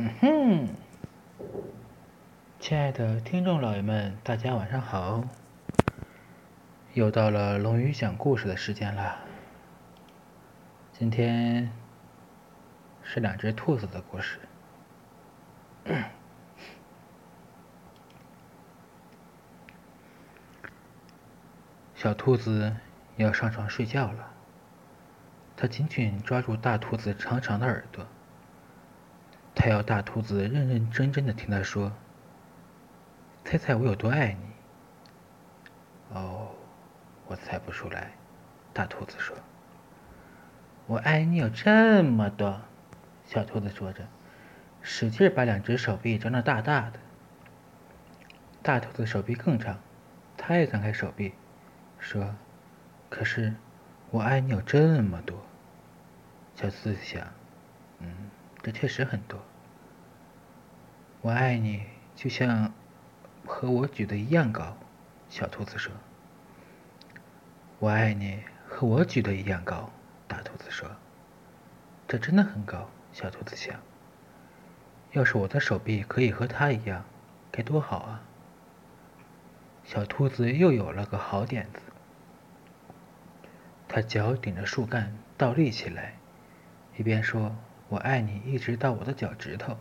嗯哼，亲爱的听众老爷们，大家晚上好！又到了龙鱼讲故事的时间了。今天是两只兔子的故事。小兔子要上床睡觉了，它紧紧抓住大兔子长长的耳朵。他要大兔子认认真真的听他说：“猜猜我有多爱你？”哦，我猜不出来。大兔子说：“我爱你有这么多。”小兔子说着，使劲把两只手臂张得大大的。大兔子手臂更长，它也张开手臂，说：“可是我爱你有这么多。”小兔子想：“嗯。”这确实很多。我爱你，就像和我举的一样高。小兔子说：“我爱你，和我举的一样高。”大兔子说：“这真的很高。”小兔子想：“要是我的手臂可以和它一样，该多好啊！”小兔子又有了个好点子，它脚顶着树干倒立起来，一边说。我爱你一直到我的脚趾头，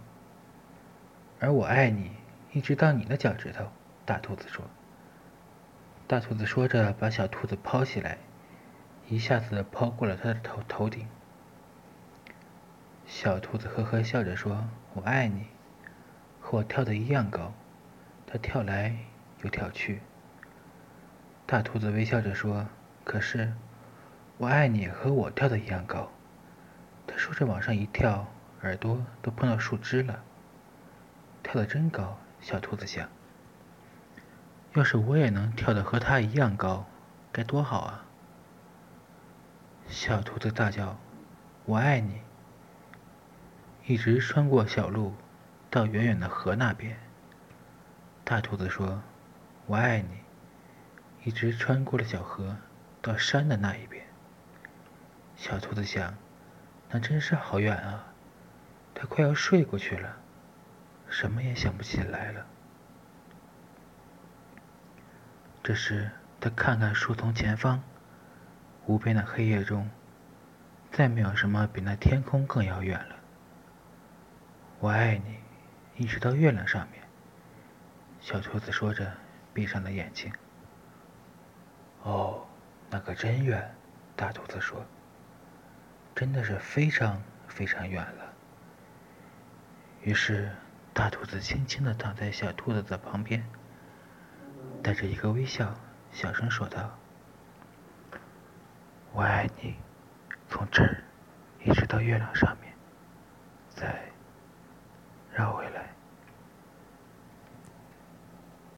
而我爱你一直到你的脚趾头。大兔子说。大兔子说着，把小兔子抛起来，一下子抛过了它的头头顶。小兔子呵呵笑着说：“我爱你，和我跳的一样高。”它跳来又跳去。大兔子微笑着说：“可是，我爱你和我跳的一样高。”他说着往上一跳，耳朵都碰到树枝了。跳得真高，小兔子想。要是我也能跳得和他一样高，该多好啊！小兔子大叫：“我爱你！”一直穿过小路，到远远的河那边。大兔子说：“我爱你！”一直穿过了小河，到山的那一边。小兔子想。那真是好远啊！它快要睡过去了，什么也想不起来了。这时，他看看树丛前方，无边的黑夜中，再没有什么比那天空更遥远了。我爱你，一直到月亮上面。小兔子说着，闭上了眼睛。哦，那可真远，大兔子说。真的是非常非常远了。于是，大兔子轻轻的躺在小兔子的旁边带着一个微笑小声说道我爱你从这儿一直到月亮上面再绕回来。